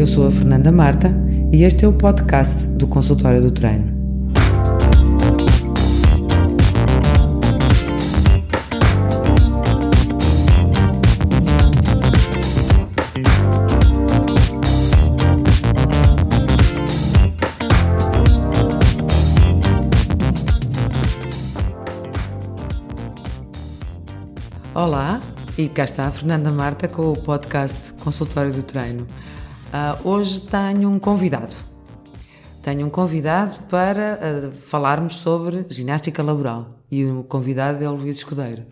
Eu sou a Fernanda Marta e este é o podcast do Consultório do Treino. Olá, e cá está a Fernanda Marta com o podcast Consultório do Treino. Uh, hoje tenho um convidado. Tenho um convidado para uh, falarmos sobre ginástica laboral e o convidado é o Luís Escudeiro.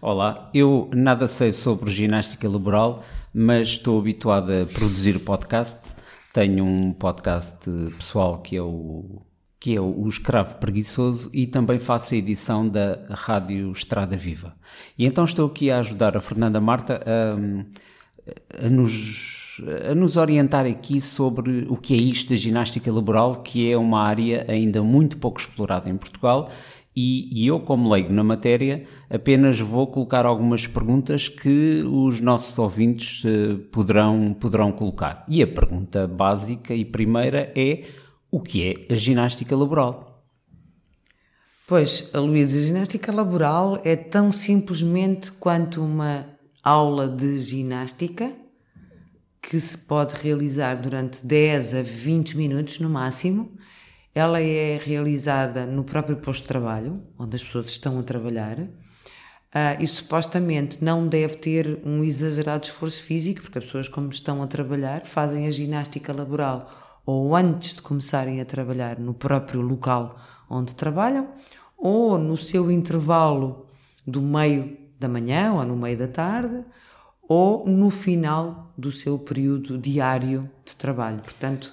Olá, eu nada sei sobre ginástica laboral, mas estou habituado a produzir podcast. Tenho um podcast pessoal que é o que é o Escravo Preguiçoso e também faço a edição da Rádio Estrada Viva. E então estou aqui a ajudar a Fernanda Marta a, a nos a nos orientar aqui sobre o que é isto da ginástica laboral, que é uma área ainda muito pouco explorada em Portugal. E, e eu, como leigo na matéria, apenas vou colocar algumas perguntas que os nossos ouvintes uh, poderão, poderão colocar. E a pergunta básica e primeira é: o que é a ginástica laboral? Pois, Luísa, a ginástica laboral é tão simplesmente quanto uma aula de ginástica que se pode realizar durante 10 a 20 minutos no máximo. Ela é realizada no próprio posto de trabalho, onde as pessoas estão a trabalhar, uh, e supostamente não deve ter um exagerado esforço físico, porque as pessoas, como estão a trabalhar, fazem a ginástica laboral ou antes de começarem a trabalhar no próprio local onde trabalham, ou no seu intervalo do meio da manhã ou no meio da tarde, ou no final do seu período diário de trabalho. Portanto,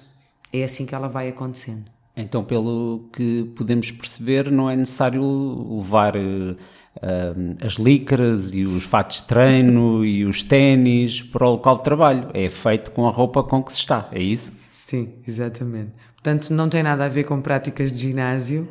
é assim que ela vai acontecendo. Então, pelo que podemos perceber, não é necessário levar uh, as licras e os fatos de treino e os ténis para o local de trabalho. É feito com a roupa com que se está, é isso? Sim, exatamente. Portanto, não tem nada a ver com práticas de ginásio,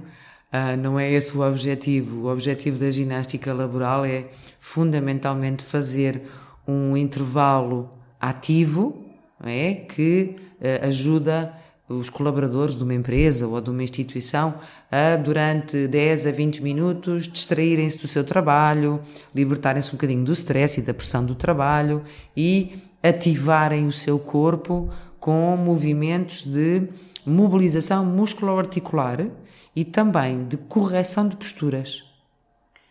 uh, não é esse o objetivo. O objetivo da ginástica laboral é fundamentalmente fazer um intervalo ativo é, que uh, ajuda os colaboradores de uma empresa ou de uma instituição a, durante 10 a 20 minutos, distraírem-se do seu trabalho, libertarem-se um bocadinho do stress e da pressão do trabalho e ativarem o seu corpo com movimentos de mobilização musculoarticular e também de correção de posturas.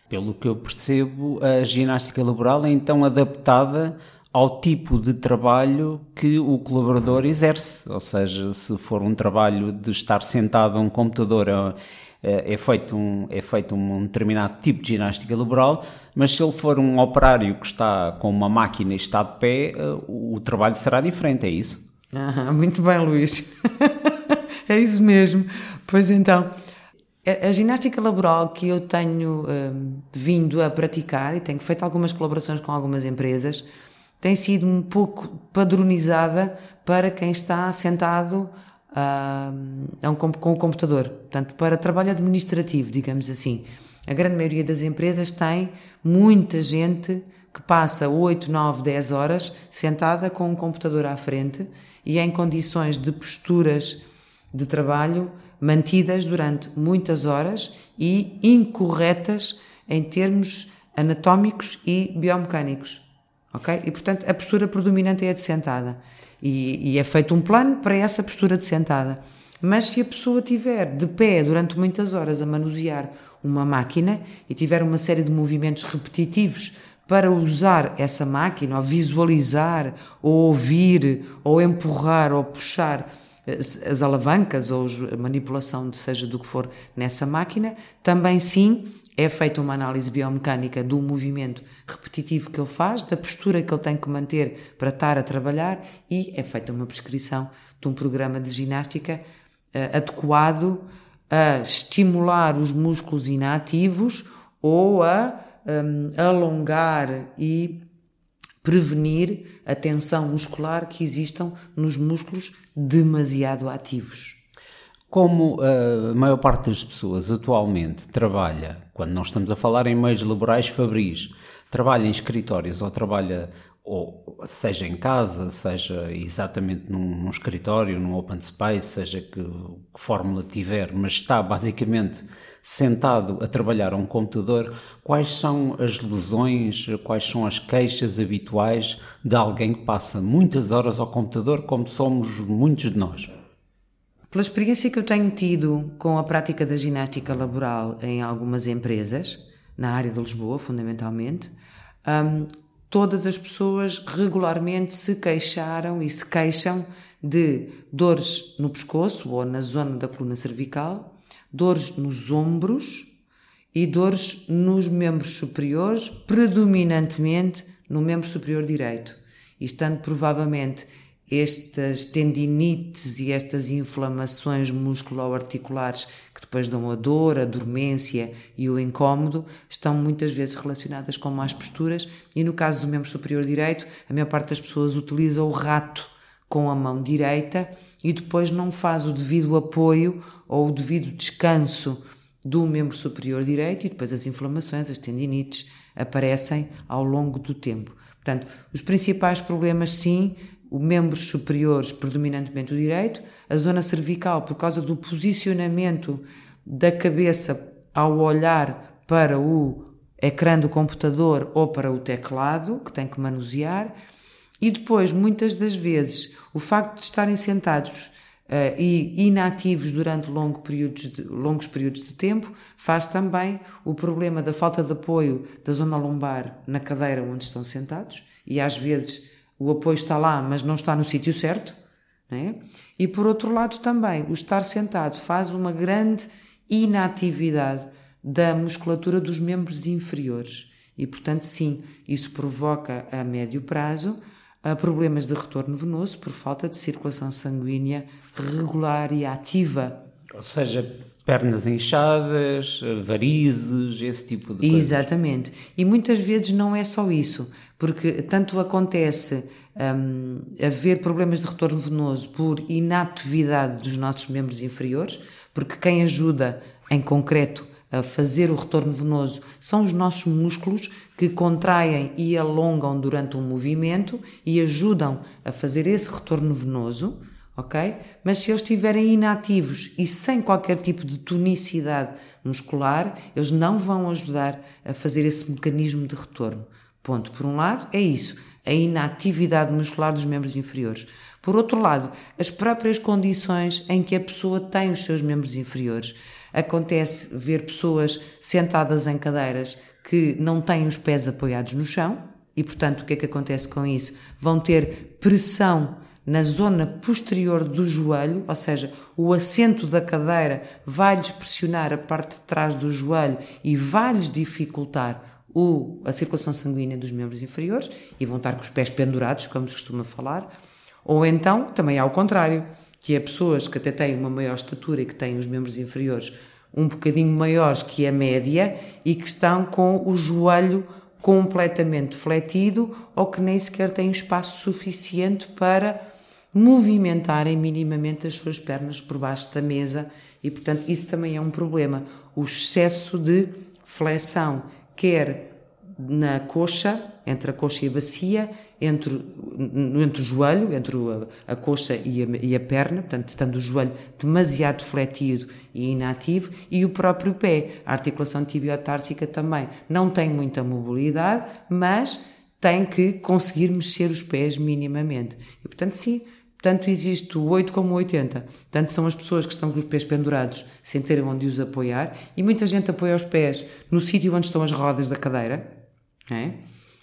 Pelo que eu percebo, a ginástica laboral é então adaptada ao tipo de trabalho que o colaborador exerce. Ou seja, se for um trabalho de estar sentado a um computador, é, é feito, um, é feito um determinado tipo de ginástica laboral, mas se ele for um operário que está com uma máquina e está de pé, o trabalho será diferente, é isso? Ah, muito bem, Luís. é isso mesmo. Pois então, a, ginástica laboral que eu tenho um, vindo a praticar e tenho feito algumas colaborações com algumas empresas tem sido um pouco padronizada para quem está sentado uh, um, com o computador. Portanto, para trabalho administrativo, digamos assim. A grande maioria das empresas tem muita gente que passa 8, 9, 10 horas sentada com um computador à frente e em condições de posturas de trabalho mantidas durante muitas horas e incorretas em termos anatómicos e biomecânicos. Ok? E portanto a postura predominante é a de sentada. E, e é feito um plano para essa postura de sentada. Mas se a pessoa tiver de pé durante muitas horas a manusear uma máquina e tiver uma série de movimentos repetitivos para usar essa máquina, ou visualizar, ou ouvir, ou empurrar, ou puxar as alavancas ou a manipulação, seja do que for, nessa máquina, também sim é feita uma análise biomecânica do movimento repetitivo que ele faz, da postura que ele tem que manter para estar a trabalhar e é feita uma prescrição de um programa de ginástica uh, adequado a estimular os músculos inativos ou a um, alongar e prevenir a tensão muscular que existam nos músculos demasiado ativos. Como a maior parte das pessoas atualmente trabalha, quando nós estamos a falar em meios laborais fabris, trabalha em escritórios ou trabalha ou seja em casa, seja exatamente num, num escritório, num open space, seja que, que fórmula tiver, mas está basicamente sentado a trabalhar a um computador, quais são as lesões, quais são as queixas habituais de alguém que passa muitas horas ao computador, como somos muitos de nós? Pela experiência que eu tenho tido com a prática da ginástica laboral em algumas empresas, na área de Lisboa, fundamentalmente, um, todas as pessoas regularmente se queixaram e se queixam de dores no pescoço ou na zona da coluna cervical, dores nos ombros e dores nos membros superiores, predominantemente no membro superior direito, estando provavelmente estas tendinites e estas inflamações musculoarticulares que depois dão a dor, a dormência e o incômodo, estão muitas vezes relacionadas com más posturas. E no caso do membro superior direito, a maior parte das pessoas utiliza o rato com a mão direita e depois não faz o devido apoio ou o devido descanso do membro superior direito e depois as inflamações, as tendinites aparecem ao longo do tempo. Portanto, os principais problemas sim os membros superiores, predominantemente o direito, a zona cervical, por causa do posicionamento da cabeça ao olhar para o ecrã do computador ou para o teclado, que tem que manusear, e depois, muitas das vezes, o facto de estarem sentados uh, e inativos durante longo períodos de, longos períodos de tempo faz também o problema da falta de apoio da zona lombar na cadeira onde estão sentados, e às vezes o apoio está lá, mas não está no sítio certo. É? E por outro lado, também, o estar sentado faz uma grande inatividade da musculatura dos membros inferiores. E, portanto, sim, isso provoca a médio prazo problemas de retorno venoso por falta de circulação sanguínea regular e ativa. Ou seja, pernas inchadas, varizes, esse tipo de coisa. Exatamente. E muitas vezes não é só isso porque tanto acontece um, haver problemas de retorno venoso por inatividade dos nossos membros inferiores, porque quem ajuda em concreto a fazer o retorno venoso são os nossos músculos que contraem e alongam durante um movimento e ajudam a fazer esse retorno venoso, ok? Mas se eles estiverem inativos e sem qualquer tipo de tonicidade muscular, eles não vão ajudar a fazer esse mecanismo de retorno. Ponto. Por um lado, é isso, a inatividade muscular dos membros inferiores. Por outro lado, as próprias condições em que a pessoa tem os seus membros inferiores. Acontece ver pessoas sentadas em cadeiras que não têm os pés apoiados no chão e, portanto, o que é que acontece com isso? Vão ter pressão na zona posterior do joelho, ou seja, o assento da cadeira vai-lhes pressionar a parte de trás do joelho e vai-lhes dificultar o, a circulação sanguínea dos membros inferiores e vão estar com os pés pendurados, como se costuma falar, ou então também há o contrário, que é pessoas que até têm uma maior estatura e que têm os membros inferiores um bocadinho maiores que a média e que estão com o joelho completamente fletido ou que nem sequer têm espaço suficiente para movimentarem minimamente as suas pernas por baixo da mesa e, portanto, isso também é um problema. O excesso de flexão quer na coxa, entre a coxa e a bacia, entre, entre o joelho, entre a, a coxa e a, e a, perna, portanto, estando o joelho demasiado fletido e inativo, e o próprio pé. A articulação tibiotársica também não tem muita mobilidade, mas tem que conseguir mexer os pés minimamente. E, portanto, sim, tanto existe o 8 como o 80. Tanto são as pessoas que estão com os pés pendurados sem terem onde os apoiar, e muita gente apoia os pés no sítio onde estão as rodas da cadeira, é?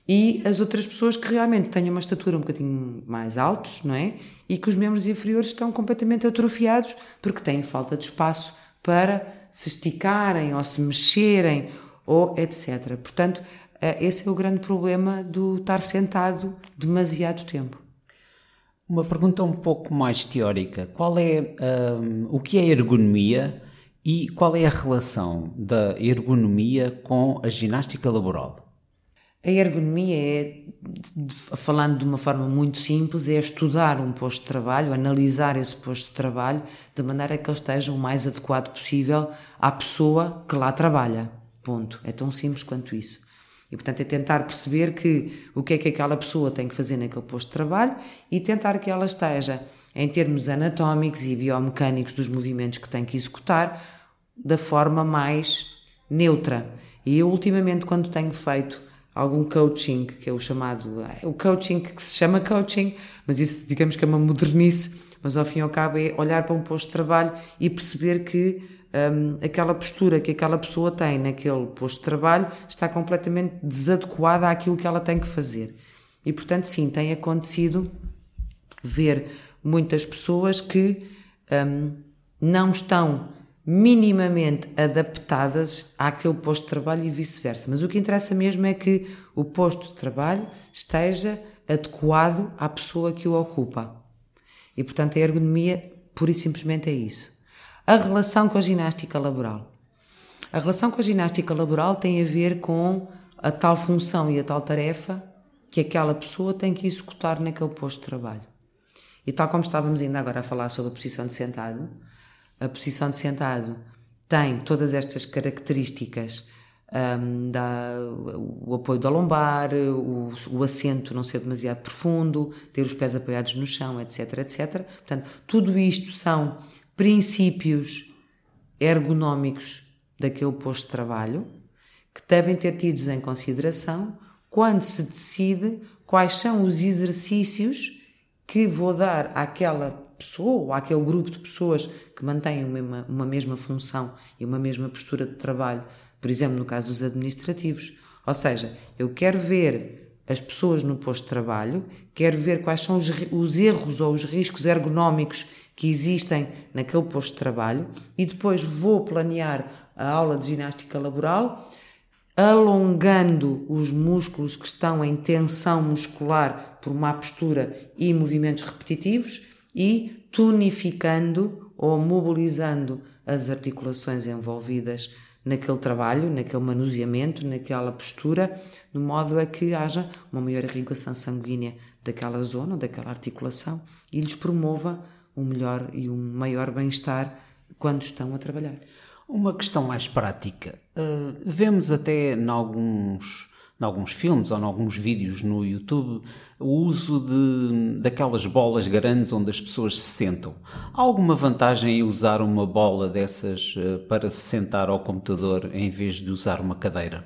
E as outras pessoas que realmente têm uma estatura um bocadinho mais altos, não é? E que os membros inferiores estão completamente atrofiados porque têm falta de espaço para se esticarem ou se mexerem ou etc. Portanto, eh, esse é o grande problema do estar sentado demasiado tempo. Uma pergunta um pouco mais teórica. Qual é um, o que é ergonomia e qual é a relação da ergonomia com a ginástica laboral? A ergonomia é, falando de uma forma muito simples, é estudar um posto de trabalho, analisar esse posto de trabalho, de maneira que ele esteja o mais adequado possível à pessoa que lá trabalha. Ponto. É tão simples quanto isso. E, portanto, é tentar perceber que o que é que aquela pessoa tem que fazer naquele posto de trabalho e tentar que ela esteja, em termos anatómicos e biomecânicos dos movimentos que tem que executar, da forma mais neutra. E eu, ultimamente, quando tenho feito algum coaching, que é o chamado, é o coaching que se chama coaching, mas isso digamos que é uma modernice, mas ao fim e ao cabo é olhar para um posto de trabalho e perceber que um, aquela postura que aquela pessoa tem naquele posto de trabalho está completamente desadequada àquilo que ela tem que fazer. E portanto, sim, tem acontecido ver muitas pessoas que um, não estão minimamente adaptadas àquele posto de trabalho e vice-versa. Mas o que interessa mesmo é que o posto de trabalho esteja adequado à pessoa que o ocupa. E portanto, a ergonomia, pura e simplesmente, é isso. A relação com a ginástica laboral. A relação com a ginástica laboral tem a ver com a tal função e a tal tarefa que aquela pessoa tem que executar naquele posto de trabalho. E tal como estávamos ainda agora a falar sobre a posição de sentado, a posição de sentado tem todas estas características um, da, o apoio da lombar, o, o, assento não ser demasiado profundo, ter os pés apoiados no chão, etc, etc. Portanto, tudo isto são princípios ergonómicos daquele posto de trabalho que devem ter tidos em consideração quando se decide quais são os exercícios que vou dar àquela pessoa ou àquele grupo de pessoas que mantêm uma, uma mesma função e uma mesma postura de trabalho, por exemplo, no caso dos administrativos. Ou seja, eu quero ver as pessoas no posto de trabalho, quero ver quais são os, os erros ou os riscos ergonómicos que existem naquele posto de trabalho e depois vou planear a aula de ginástica laboral alongando os músculos que estão em tensão muscular por má postura e movimentos repetitivos e tonificando ou mobilizando as articulações envolvidas naquele trabalho, naquele manuseamento, naquela postura, de modo a que haja uma maior irrigação sanguínea daquela zona, daquela articulação e lhes promova um melhor e um maior bem-estar quando estão a trabalhar. Uma questão mais prática. Uh, vemos até em alguns, em alguns filmes ou em alguns vídeos no YouTube o uso de, daquelas bolas grandes onde as pessoas se sentam. Há alguma vantagem em usar uma bola dessas uh, para se sentar ao computador em vez de usar uma cadeira?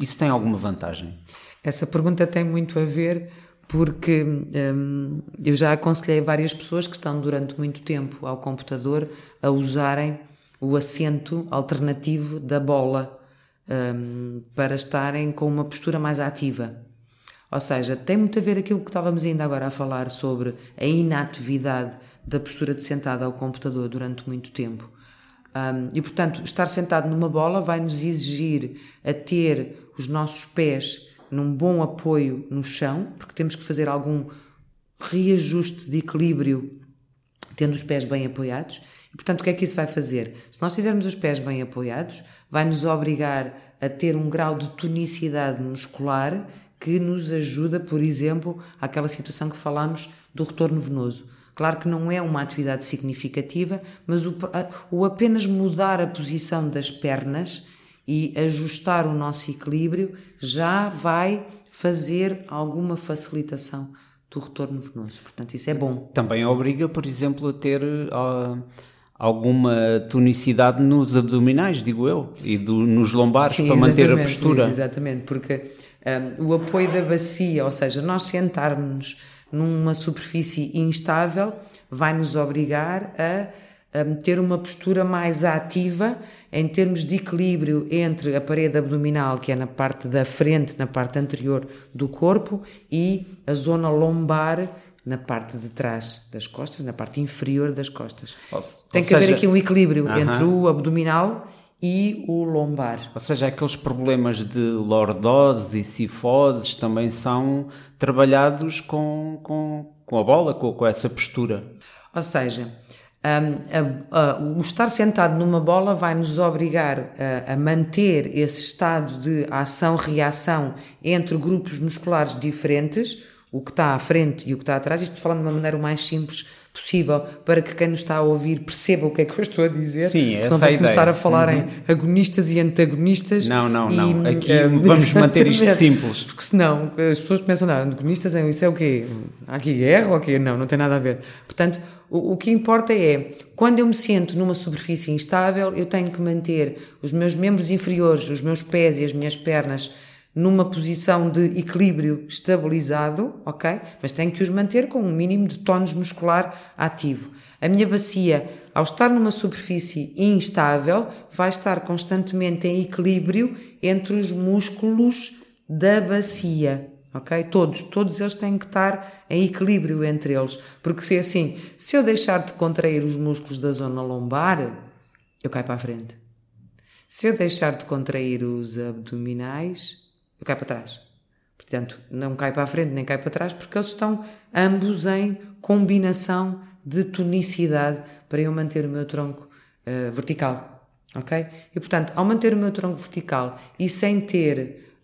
Isso tem alguma vantagem? Essa pergunta tem muito a ver porque hum, eu já aconselhei várias pessoas que estão durante muito tempo ao computador a usarem o assento alternativo da bola hum, para estarem com uma postura mais ativa. Ou seja, tem muito a ver aquilo que estávamos ainda agora a falar sobre a inatividade da postura de sentado ao computador durante muito tempo. Um, e portanto, estar sentado numa bola vai nos exigir a ter os nossos pés num bom apoio no chão, porque temos que fazer algum reajuste de equilíbrio tendo os pés bem apoiados. E, portanto, o que é que isso vai fazer? Se nós tivermos os pés bem apoiados, vai nos obrigar a ter um grau de tonicidade muscular que nos ajuda, por exemplo, àquela situação que falámos do retorno venoso. Claro que não é uma atividade significativa, mas o, o apenas mudar a posição das pernas e ajustar o nosso equilíbrio já vai fazer alguma facilitação do retorno venoso. Portanto, isso é bom. Também obriga, por exemplo, a ter uh, alguma tonicidade nos abdominais, digo eu, e do, nos lombares Sim, para manter a postura. exatamente, porque um, o apoio da bacia, ou seja, nós sentarmos numa superfície instável, vai nos obrigar a um, ter uma postura mais ativa em termos de equilíbrio entre a parede abdominal, que é na parte da frente, na parte anterior do corpo, e a zona lombar, na parte de trás das costas, na parte inferior das costas. Ou, Tem ou que seja, haver aqui um equilíbrio uh -huh. entre o abdominal e o lombar. Ou seja, aqueles problemas de lordose e cifoses também são trabalhados com, com, com a bola, com, com essa postura. Ou seja, um, a, a, o estar sentado numa bola vai nos obrigar a, a manter esse estado de ação-reação entre grupos musculares diferentes, o que está à frente e o que está atrás, isto falando de uma maneira o mais simples possível, para que quem nos está a ouvir perceba o que é que eu estou a dizer. Sim, essa Senão é vou a começar a falar Uhum. em agonistas e antagonistas. Não, não, e, não. Aqui eh, vamos manter isto simples. Porque senão as pessoas começam a dar antagonistas, em, isso é o quê? Há aqui guerra ou o quê? Não, não tem nada a ver. Portanto, o, o que importa é, quando eu me sento numa superfície instável, eu tenho que manter os meus membros inferiores, os meus pés e as minhas pernas numa posição de equilíbrio estabilizado, ok? Mas tenho que os manter com um mínimo de tónus muscular ativo. A minha bacia, ao estar numa superfície instável, vai estar constantemente em equilíbrio entre os músculos da bacia. Ok? Todos, todos eles têm que estar em equilíbrio entre eles. Porque se é assim, se eu deixar de contrair os músculos da zona lombar, eu caio para a frente. Se eu deixar de contrair os abdominais, eu caio para trás. Portanto, não cai para a frente nem cai para trás, porque eles estão ambos em combinação de tonicidade para eu manter o meu tronco eh, vertical. Ok? E portanto, ao manter o meu tronco vertical e sem ter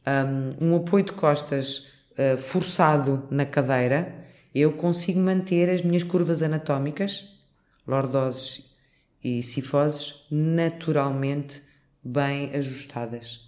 um, um apoio de costas eh, forçado na cadeira, eu consigo manter as minhas curvas anatómicas, lordoses e cifoses, naturalmente bem ajustadas.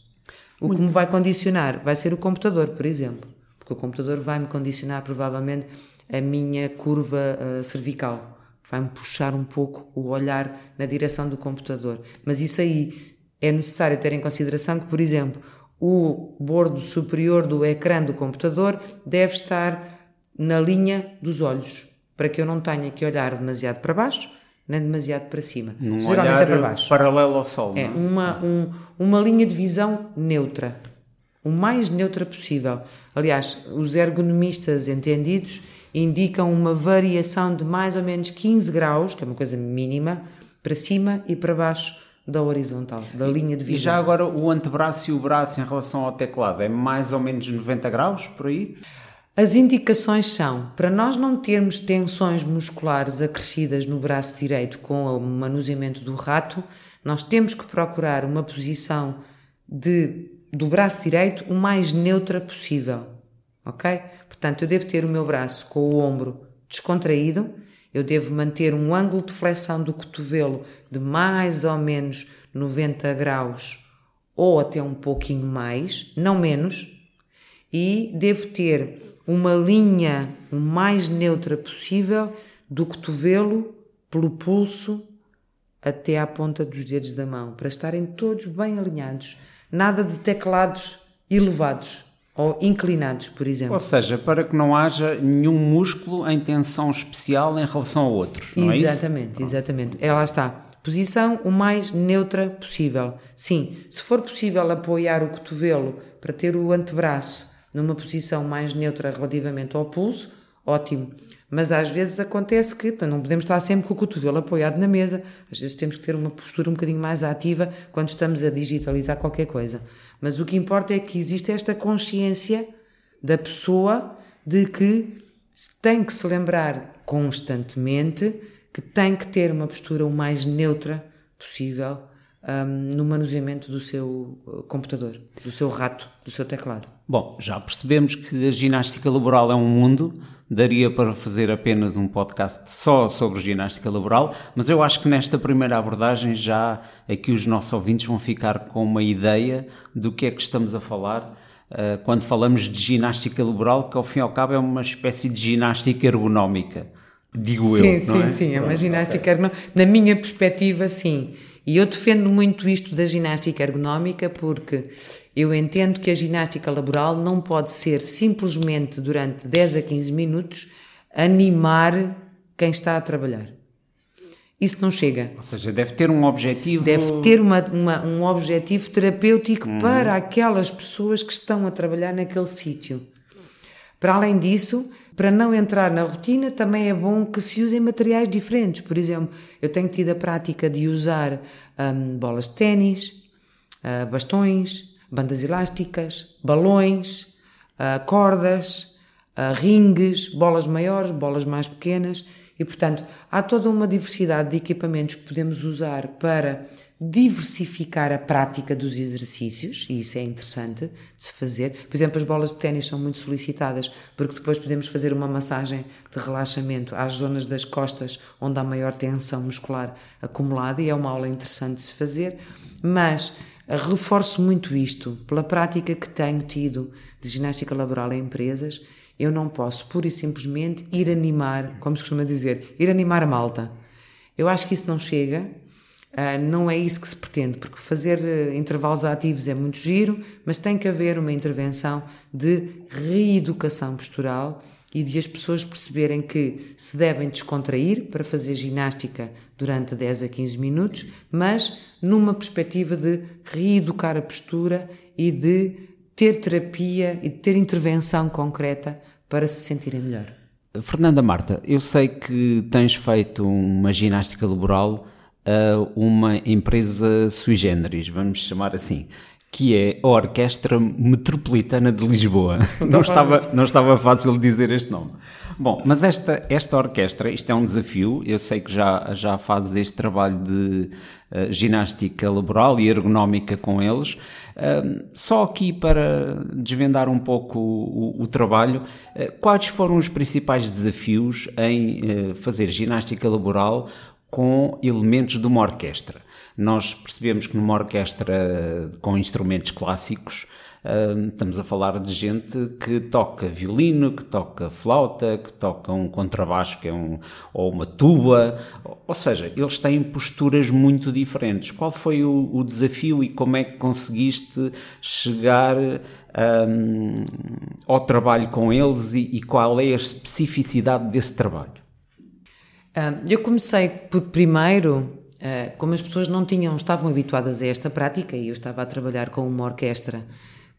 O que me vai condicionar? Vai ser o computador, por exemplo, porque o computador vai-me condicionar provavelmente a minha curva eh, cervical, vai-me puxar um pouco o olhar na direção do computador. Mas isso aí é necessário ter em consideração que, por exemplo, o bordo superior do ecrã do computador deve estar na linha dos olhos, para que eu não tenha que olhar demasiado para baixo, nem demasiado para cima. Num Geralmente é para baixo. paralelo ao sol. É não uma, um- uma linha de visão neutra. O mais neutra possível. Aliás, os ergonomistas entendidos indicam uma variação de mais ou menos 15 graus, que é uma coisa mínima, para cima e para baixo da horizontal, da linha de E visão. já agora o antebraço e o braço em relação ao teclado é mais ou menos 90 graus por aí? As indicações são, para nós não termos tensões musculares acrescidas no braço direito com o manuseamento do rato, nós temos que procurar uma posição de, do braço direito o mais neutra possível, ok? Portanto, eu devo ter o meu braço com o ombro descontraído, eu devo manter um ângulo de flexão do cotovelo de mais ou menos 90 graus ou até um pouquinho mais, não menos, e devo ter uma linha o mais neutra possível do cotovelo pelo pulso até à ponta dos dedos da mão, para estarem todos bem alinhados. Nada de teclados elevados ou inclinados, por exemplo. Ou seja, para que não haja nenhum músculo em tensão especial em relação a outros, não é isso? Exatamente, exatamente. É, lá está. Posição o mais neutra possível. Sim, se for possível apoiar o cotovelo para ter o antebraço numa posição mais neutra relativamente ao pulso, ótimo. Mas às vezes acontece que então, não podemos estar sempre com o cotovelo apoiado na mesa, às vezes temos que ter uma postura um bocadinho mais ativa quando estamos a digitalizar qualquer coisa. Mas o que importa é que existe esta consciência da pessoa de que tem que se lembrar constantemente que tem que ter uma postura o mais neutra possível hum, no manuseamento do seu uh, computador, do seu rato, do seu teclado. Bom, já percebemos que a ginástica laboral é um mundo, daria para fazer apenas um podcast só sobre ginástica laboral, mas eu acho que nesta primeira abordagem já aqui os nossos ouvintes vão ficar com uma ideia do que é que estamos a falar eh, quando falamos de ginástica laboral, que ao fim e ao cabo é uma espécie de ginástica ergonómica, digo sim, eu. sim, não é? sim, é uma ginástica ergonómica. Na minha perspectiva, sim. E eu defendo muito isto da ginástica ergonómica porque eu entendo que a ginástica laboral não pode ser simplesmente durante 10 a 15 minutos animar quem está a trabalhar. Isso não chega. Ou seja, deve ter um objetivo. Deve ter uma, uma- um objetivo terapêutico para aquelas pessoas que estão a trabalhar naquele sítio. Para além disso, para não entrar na rotina, também é bom que se usem materiais diferentes. Por exemplo, eu tenho tido a prática de usar hum, bolas de ténis, ah, bastões, bandas elásticas, balões, ah, cordas, ah, ringues, bolas maiores, bolas mais pequenas. E, portanto, há toda uma diversidade de equipamentos que podemos usar para diversificar a prática dos exercícios, e isso é interessante de se fazer. Por exemplo, as bolas de ténis são muito solicitadas, porque depois podemos fazer uma massagem de relaxamento às zonas das costas onde há maior tensão muscular acumulada, e é uma aula interessante de se fazer. Mas eh, reforço muito isto pela prática que tenho tido de ginástica laboral em empresas. Eu não posso, pura e simplesmente, ir animar, como se costuma dizer, ir animar a malta. Eu acho que isso não chega Uh, não é isso que se pretende, porque fazer uh, intervalos ativos é muito giro, mas tem que haver uma intervenção de reeducação postural e de as pessoas perceberem que se devem descontrair para fazer ginástica durante 10 a 15 minutos, mas numa perspectiva de reeducar a postura e de ter terapia e de ter intervenção concreta para se sentirem melhor. Fernanda Marta, eu sei que tens feito uma ginástica laboral a uma empresa sui generis, vamos chamar assim, que é a Orquestra Metropolitana de Lisboa. Não, não estava, não estava fácil dizer este nome. Bom, mas esta, esta orquestra, isto é um desafio, eu sei que já, já fazes este trabalho de uh, ginástica laboral e ergonómica com eles. Uh, só aqui para desvendar um pouco o, o, o trabalho, uh, quais foram os principais desafios em fazer ginástica laboral com elementos de uma orquestra. Nós percebemos que numa orquestra com instrumentos clássicos, estamos a falar de gente que toca violino, que toca flauta, que toca um contrabaixo que é um, ou uma tuba, ou seja, eles têm posturas muito diferentes. Qual foi o, o desafio e como é que conseguiste chegar um, ao trabalho com eles e, e qual é a especificidade desse trabalho? Eu comecei por primeiro, ah, como as pessoas não tinham, estavam habituadas a esta prática, e eu estava a trabalhar com uma orquestra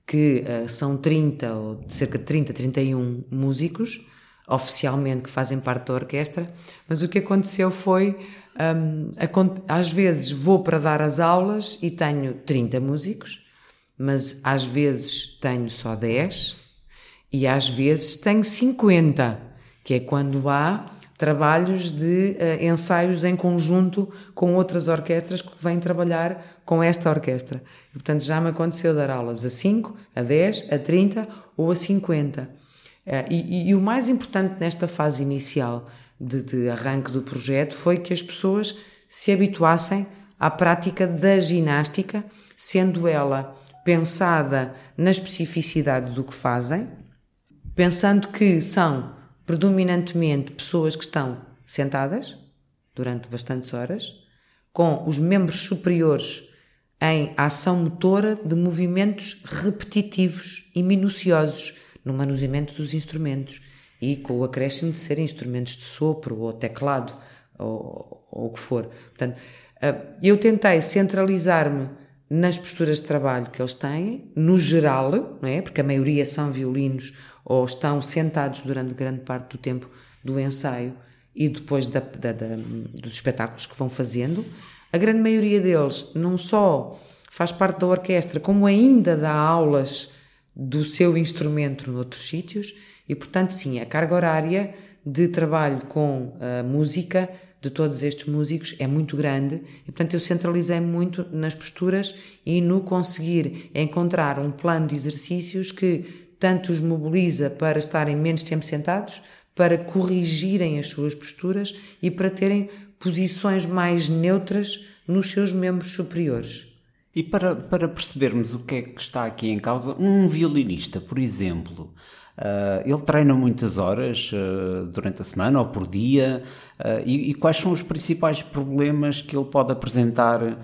que ah, são 30 ou cerca de 30, 31 músicos, oficialmente que fazem parte da orquestra, mas o que aconteceu foi, às vezes vou para dar as aulas e tenho 30 músicos, mas às vezes tenho só 10 e às vezes tenho 50, que é quando há trabalhos de uh, ensaios em conjunto com outras orquestras que vêm trabalhar com esta orquestra. E, portanto, já me aconteceu dar aulas a 5, a 10, a 30 ou a 50. Uh, e, e, o mais importante nesta fase inicial de, de arranque do projeto foi que as pessoas se habituassem à prática da ginástica, sendo ela pensada na especificidade do que fazem, pensando que são predominantemente pessoas que estão sentadas durante bastantes horas, com os membros superiores em ação motora de movimentos repetitivos e minuciosos no manuseamento dos instrumentos e com o acréscimo de serem instrumentos de sopro ou teclado ou, ou o que for. Portanto, eh, eu tentei centralizar-me nas posturas de trabalho que eles têm, no geral, não é? porque a maioria são violinos ou estão sentados durante grande parte do tempo do ensaio e depois da, da, da, dos espetáculos que vão fazendo. A grande maioria deles não só faz parte da orquestra, como ainda dá aulas do seu instrumento noutros sítios e, portanto, sim, a carga horária de trabalho com a música de todos estes músicos é muito grande e, portanto, eu centralizei muito nas posturas e no conseguir encontrar um plano de exercícios que tanto os mobiliza para estarem menos tempo sentados, para corrigirem as suas posturas e para terem posições mais neutras nos seus membros superiores. E para, para percebermos o que é que está aqui em causa, um violinista, por exemplo, uh, ele treina muitas horas uh, durante a semana ou por dia, Uh, e, e, quais são os principais problemas que ele pode apresentar uh,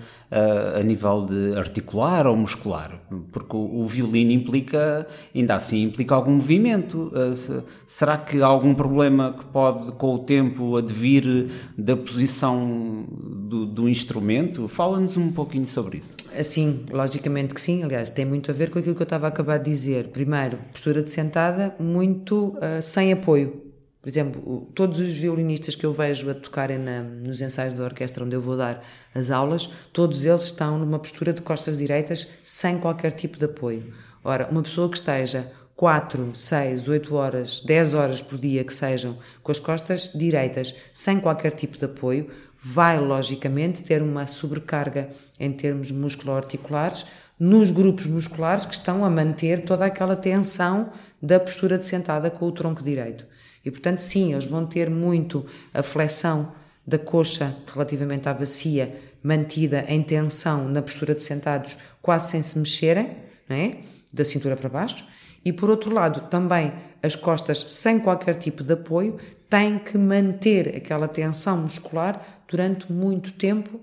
a nível de articular ou muscular? Porque o, o, violino implica, ainda assim, implica algum movimento. Uh, se, será que há algum problema que pode, com o tempo, advir da posição do, do instrumento? Fala-nos um pouquinho sobre isso. Sim, logicamente que sim. Aliás, tem muito a ver com aquilo que eu estava a acabar de dizer. Primeiro, postura de sentada muito sem apoio por exemplo, todos os violinistas que eu vejo a tocarem na, nos ensaios da orquestra onde eu vou dar as aulas, todos eles estão numa postura de costas direitas sem qualquer tipo de apoio. Ora, uma pessoa que esteja 4, 6, 8 horas, 10 horas por dia que sejam com as costas direitas, sem qualquer tipo de apoio, vai logicamente ter uma sobrecarga em termos musculoarticulares nos grupos musculares que estão a manter toda aquela tensão da postura de sentada com o tronco direito. E portanto, sim, eles vão ter muito a flexão da coxa relativamente à bacia mantida em tensão na postura de sentados, quase sem se mexerem, é? da cintura para baixo. E por outro lado, também as costas sem qualquer tipo de apoio têm que manter aquela tensão muscular durante muito tempo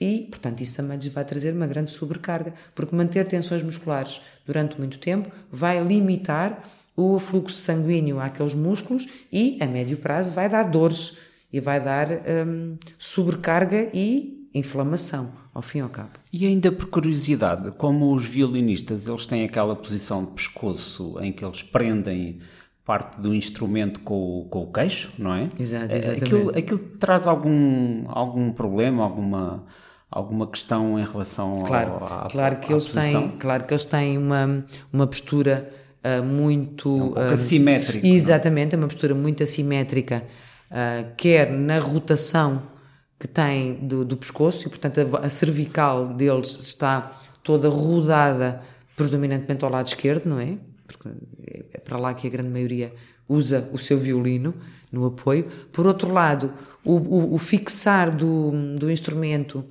e, portanto, isso também lhes vai trazer uma grande sobrecarga, porque manter tensões musculares durante muito tempo vai limitar o fluxo sanguíneo àqueles músculos e, a médio prazo, vai dar dores e vai dar hum, sobrecarga e inflamação, ao fim e ao cabo. E ainda por curiosidade, como os violinistas eles têm aquela posição de pescoço em que eles prendem parte do instrumento com, com o queixo, não é? Exato, exatamente. Aquilo, aquilo traz algum, algum problema, alguma alguma questão em relação claro, ao, à, claro que eles têm claro que eles têm uma uma postura uh, muito é um pouco uh, exatamente é uma postura muito assimétrica uh, quer na rotação que tem do, do pescoço e portanto a, a, cervical deles está toda rodada predominantemente ao lado esquerdo não é? Porque é para lá que a grande maioria usa o seu violino no apoio. Por outro lado o, o, o fixar do, do instrumento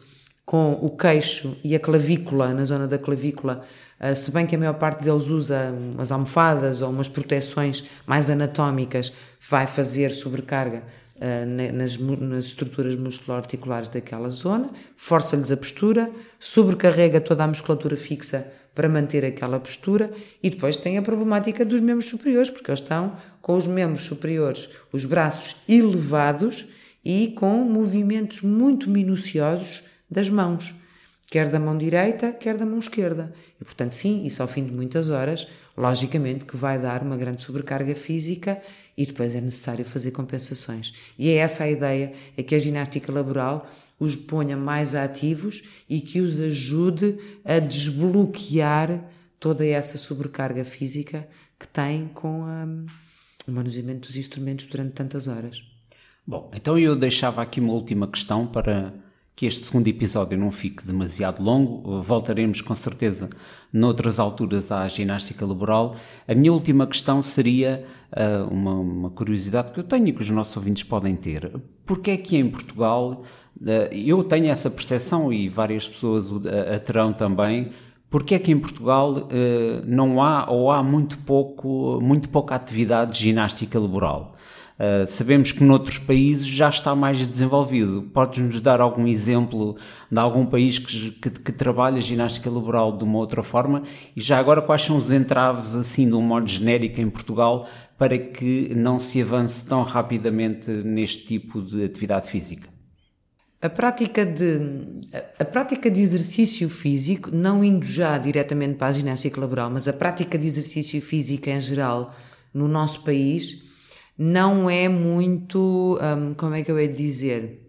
com o queixo e a clavícula, na zona da clavícula, uh, se bem que a maior parte deles usa umas almofadas ou umas proteções mais anatómicas, vai fazer sobrecarga nas, nas estruturas musculoarticulares daquela zona, força-lhes a postura, sobrecarrega toda a musculatura fixa para manter aquela postura e depois tem a problemática dos membros superiores, porque eles estão com os membros superiores, os braços elevados e com movimentos muito minuciosos das mãos, quer da mão direita, quer da mão esquerda. E portanto, sim, isso ao fim de muitas horas, logicamente que vai dar uma grande sobrecarga física e depois é necessário fazer compensações. E é essa a ideia, é que a ginástica laboral os ponha mais ativos e que os ajude a desbloquear toda essa sobrecarga física que têm com a, o manuseamento dos instrumentos durante tantas horas. Bom, então eu deixava aqui uma última questão para que este segundo episódio não fique demasiado longo. Voltaremos com certeza noutras alturas à ginástica laboral. A minha última questão seria uh, uma, uma, curiosidade que eu tenho e que os nossos ouvintes podem ter. Porquê é que em Portugal, uh, eu tenho essa percepção e várias pessoas a, a terão também, Porquê é que em Portugal não há ou há muito pouco, muito pouca atividade de ginástica laboral? Uh, sabemos que noutros países já está mais desenvolvido. Podes-nos dar algum exemplo de algum país que, que, que, trabalha ginástica laboral de uma outra forma? E já agora, quais são os entraves, assim, de um modo genérico em Portugal, para que não se avance tão rapidamente neste tipo de atividade física? A prática, de, a prática de exercício físico, não indo já diretamente para a ginástica laboral, mas a prática de exercício físico em geral no nosso país não é muito, um, como é que eu ia dizer,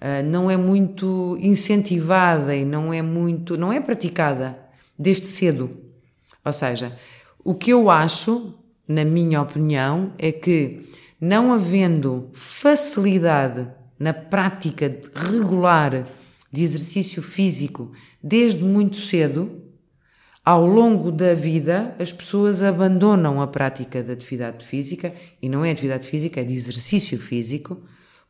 uh, não é muito incentivada e não é muito, não é praticada desde cedo. Ou seja, o que eu acho, na minha opinião, é que não havendo facilidade na prática regular de exercício físico desde muito cedo, ao longo da vida, as pessoas abandonam a prática da atividade física, e não é atividade física, é de exercício físico,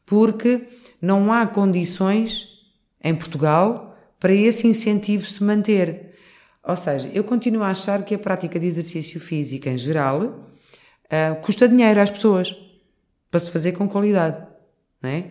porque não há condições em Portugal para esse incentivo se manter. Ou seja, eu continuo a achar que a prática de exercício físico em geral uh, custa dinheiro às pessoas para se fazer com qualidade, não é?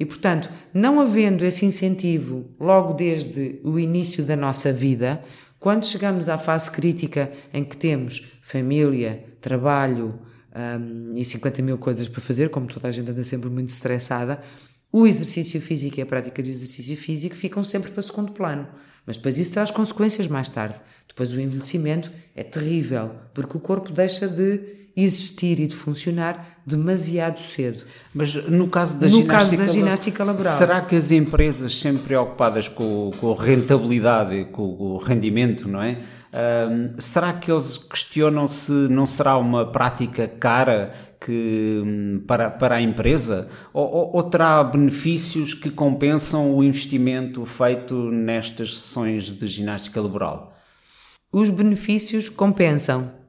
E portanto, não havendo esse incentivo logo desde o início da nossa vida, quando chegamos à fase crítica em que temos família, trabalho um, e 50 mil coisas para fazer, como toda a gente anda sempre muito estressada, o exercício físico e a prática do exercício físico ficam sempre para segundo plano. Mas depois isso traz consequências mais tarde. Depois o envelhecimento é terrível, porque o corpo deixa de existir e de funcionar demasiado cedo. Mas no caso da, No ginástica, caso da ginástica laboral. será que as empresas sempre preocupadas com, com a rentabilidade, e com o rendimento, não é? Será que eles questionam se não será uma prática cara que, hum, para, para a empresa? Ou, ou, ou terá benefícios que compensam o investimento feito nestas sessões de ginástica laboral? Os benefícios compensam.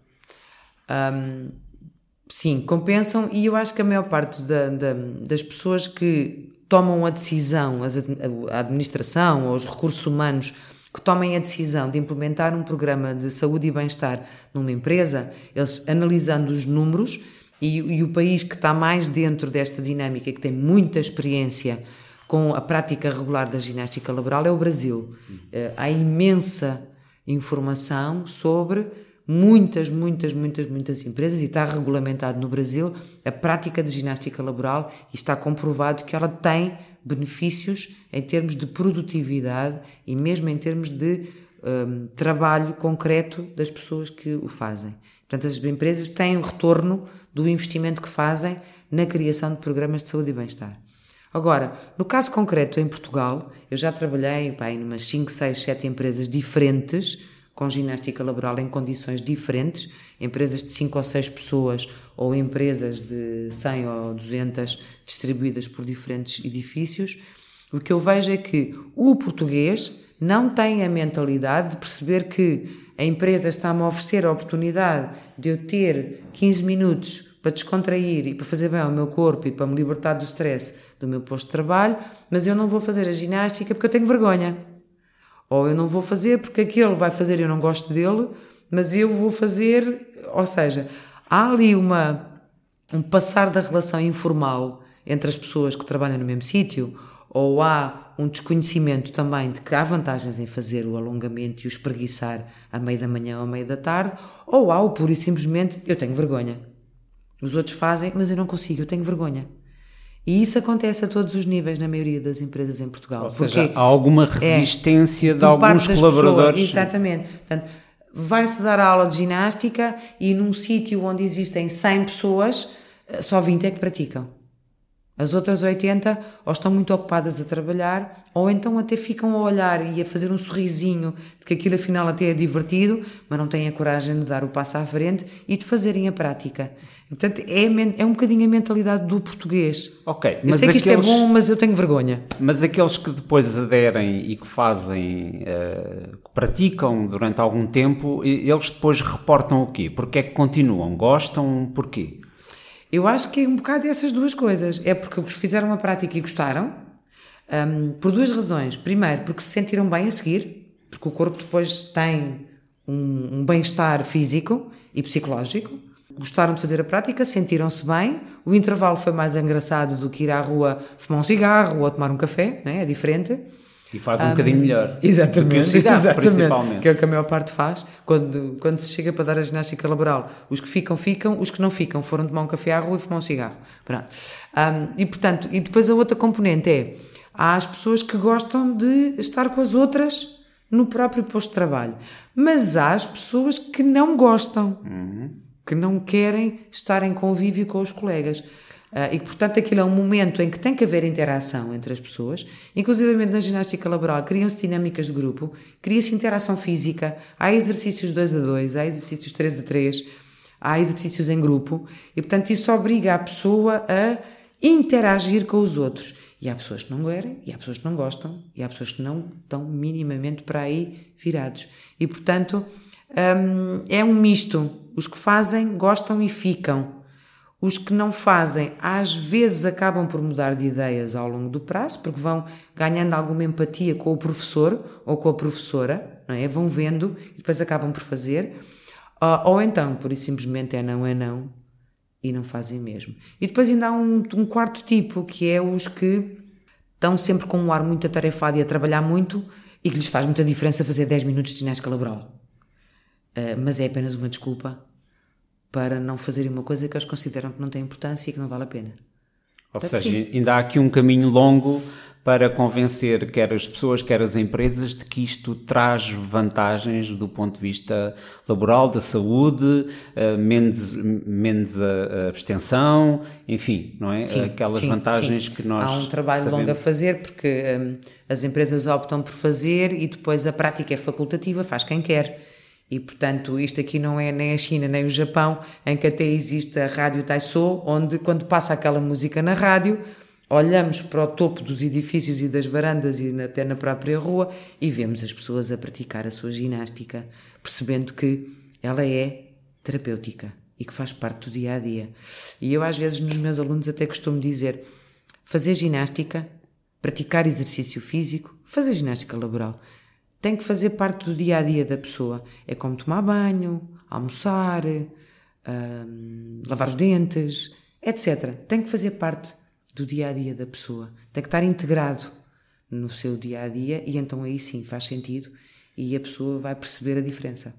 Hum, sim, compensam, e eu acho que a maior parte da- da- das pessoas que tomam a decisão, a administração ou os recursos humanos que tomem a decisão de implementar um programa de saúde e bem-estar numa empresa, eles analisando os números e, e o país que está mais dentro desta dinâmica, que tem muita experiência com a prática regular da ginástica laboral, é o Brasil. Eh, há imensa informação sobre muitas, muitas, muitas, muitas empresas e está regulamentado no Brasil a prática de ginástica laboral e está comprovado que ela tem benefícios em termos de produtividade e mesmo em termos de hum, trabalho concreto das pessoas que o fazem. Portanto, as empresas têm o retorno do investimento que fazem na criação de programas de saúde e bem-estar. Agora, no caso concreto em Portugal, eu já trabalhei pá, em umas 5, 6, 7 empresas diferentes, com ginástica laboral em condições diferentes, empresas de 5 ou 6 pessoas ou empresas de 100 ou 200 distribuídas por diferentes edifícios. O que eu vejo é que o português não tem a mentalidade de perceber que a empresa está-me a oferecer a oportunidade de eu ter 15 minutos para descontrair e para fazer bem ao meu corpo e para me libertar do stress do meu posto de trabalho, mas eu não vou fazer a ginástica porque eu tenho vergonha. Ou eu não vou fazer porque aquele vai fazer e eu não gosto dele, mas eu vou fazer. Ou seja, há ali uma, um passar da relação informal entre as pessoas que trabalham no mesmo sítio, ou há um desconhecimento também de que há vantagens em fazer o alongamento e o espreguiçar à meia da manhã ou à meia da tarde, ou há o pura e simplesmente eu tenho vergonha. Os outros fazem, mas eu não consigo, eu tenho vergonha. E isso acontece a todos os níveis na maioria das empresas em Portugal. Ou seja, há alguma é, resistência de por parte alguns colaboradores. pessoas, exatamente. Portanto, vai-se dar a aula de ginástica e num sítio onde existem 100 pessoas, só 20 é que praticam. As outras 80 ou estão muito ocupadas a trabalhar, ou então até ficam a olhar e a fazer um sorrisinho de que aquilo afinal até é divertido, mas não têm a coragem de dar o passo à frente e de fazerem a prática. Portanto, é, é um bocadinho a mentalidade do português. Ok, eu sei que isto aqueles- é bom, mas eu tenho vergonha. Mas aqueles que depois aderem e que fazem, eh, que praticam durante algum tempo, eles depois reportam o quê? Porque é que continuam? Gostam? Porquê? Eu acho que é um bocado essas duas coisas. É porque fizeram a prática e gostaram, hum, por duas razões. Primeiro, porque se sentiram bem a seguir, porque o corpo depois tem um, um bem-estar físico e psicológico. Gostaram de fazer a prática, sentiram-se bem. O intervalo foi mais engraçado do que ir à rua fumar um cigarro ou tomar um café, né? é diferente. E faz um bocadinho melhor. Do que o Exatamente, cigarro, exatamente. principalmente. Que é o que a maior parte faz quando, quando se chega para dar a ginástica laboral. Os que ficam, ficam, os que não ficam foram tomar um café à rua e fumar um cigarro. Pronto. Hum, e portanto, e depois a outra componente é: há as pessoas que gostam de estar com as outras no próprio posto de trabalho, mas há as pessoas que não gostam, que não querem estar em convívio com os colegas. Ah, e que, portanto, aquilo é um momento em que tem que haver interação entre as pessoas, inclusive na ginástica laboral, criam-se dinâmicas de grupo, cria-se interação física, há exercícios 2 a 2, há exercícios 3 a 3, há exercícios em grupo, e portanto isso obriga a pessoa a interagir com os outros. E há pessoas que não querem, e há pessoas que não gostam, e há pessoas que não estão minimamente para aí virados. E portanto hum, é um misto. Os que fazem gostam e ficam. Os que não fazem, às vezes acabam por mudar de ideias ao longo do prazo, porque vão ganhando alguma empatia com o professor ou com a professora, não é? Vão vendo e depois acabam por fazer. Ah, ou então, por isso simplesmente é não, é não, e não fazem mesmo. E depois ainda há um, um quarto tipo, que é os que estão sempre com um ar muito atarefado e a trabalhar muito e que lhes faz muita diferença fazer 10 minutos de ginástica laboral. Ah, mas é apenas uma desculpa para não fazerem uma coisa que eles consideram que não tem importância e que não vale a pena. Ou seja, sim. ainda há aqui um caminho longo para convencer quer as pessoas, quer as empresas de que isto traz vantagens do ponto de vista laboral, da saúde, uh, menos, menos a, a, abstenção, enfim, não é? Sim, Aquelas sim, vantagens sim. que nós. Há um trabalho sabemos. longo a fazer porque um, as empresas optam por fazer e depois a prática é facultativa, faz quem quer. E, portanto, isto aqui não é nem a China nem o Japão, em que até existe a Rádio Taisou, onde, quando passa aquela música na rádio, olhamos para o topo dos edifícios e das varandas e até na própria rua e vemos as pessoas a praticar a sua ginástica, percebendo que ela é terapêutica e que faz parte do dia a dia. E eu, às vezes, nos meus alunos, até costumo dizer: fazer ginástica, praticar exercício físico, fazer ginástica laboral tem que fazer parte do dia a dia da pessoa. É como tomar banho, almoçar, hum, lavar os dentes, etc. Tem que fazer parte do dia a dia da pessoa. Tem que estar integrado no seu dia a dia e então aí sim faz sentido e a pessoa vai perceber a diferença.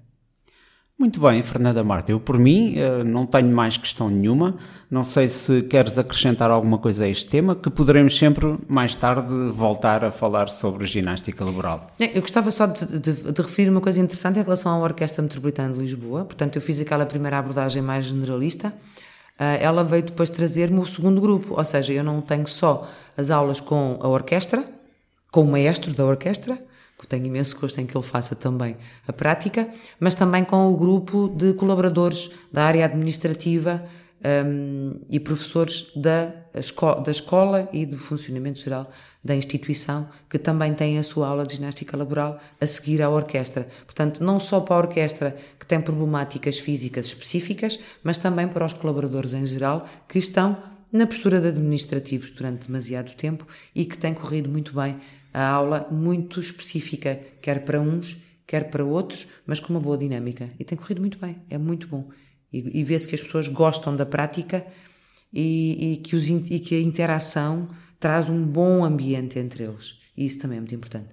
Muito bem, Fernanda Marta. Eu, por mim, eh, não tenho mais questão nenhuma. Não sei se queres acrescentar alguma coisa a este tema, que poderemos sempre, mais tarde, voltar a falar sobre ginástica laboral. Eu gostava só de, de, de referir uma coisa interessante em relação à Orquestra Metropolitana de Lisboa. Portanto, eu fiz aquela primeira abordagem mais generalista. Eh, ela veio depois trazer-me o segundo grupo, ou seja, eu não tenho só as aulas com a orquestra, com o maestro da orquestra, que tenho imenso gosto em que ele faça também a prática, mas também com o grupo de colaboradores da área administrativa um, e professores da, da escola e do funcionamento geral da instituição, que também têm a sua aula de ginástica laboral a seguir à orquestra. Portanto, não só para a orquestra que tem problemáticas físicas específicas, mas também para os colaboradores em geral que estão na postura de administrativos durante demasiado tempo e que tem corrido muito bem a aula muito específica, quer para uns, quer para outros, mas com uma boa dinâmica. E tem corrido muito bem, é muito bom. E, e vê-se que as pessoas gostam da prática e, e, que os, e que a interação traz um bom ambiente entre eles. E isso também é muito importante.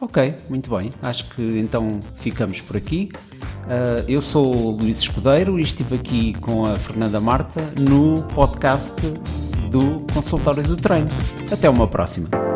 Ok, muito bem. Acho que então ficamos por aqui. Uh, eu sou Luís Escudeiro e estive aqui com a Fernanda Marta no podcast do Consultório do Treino. Até uma próxima.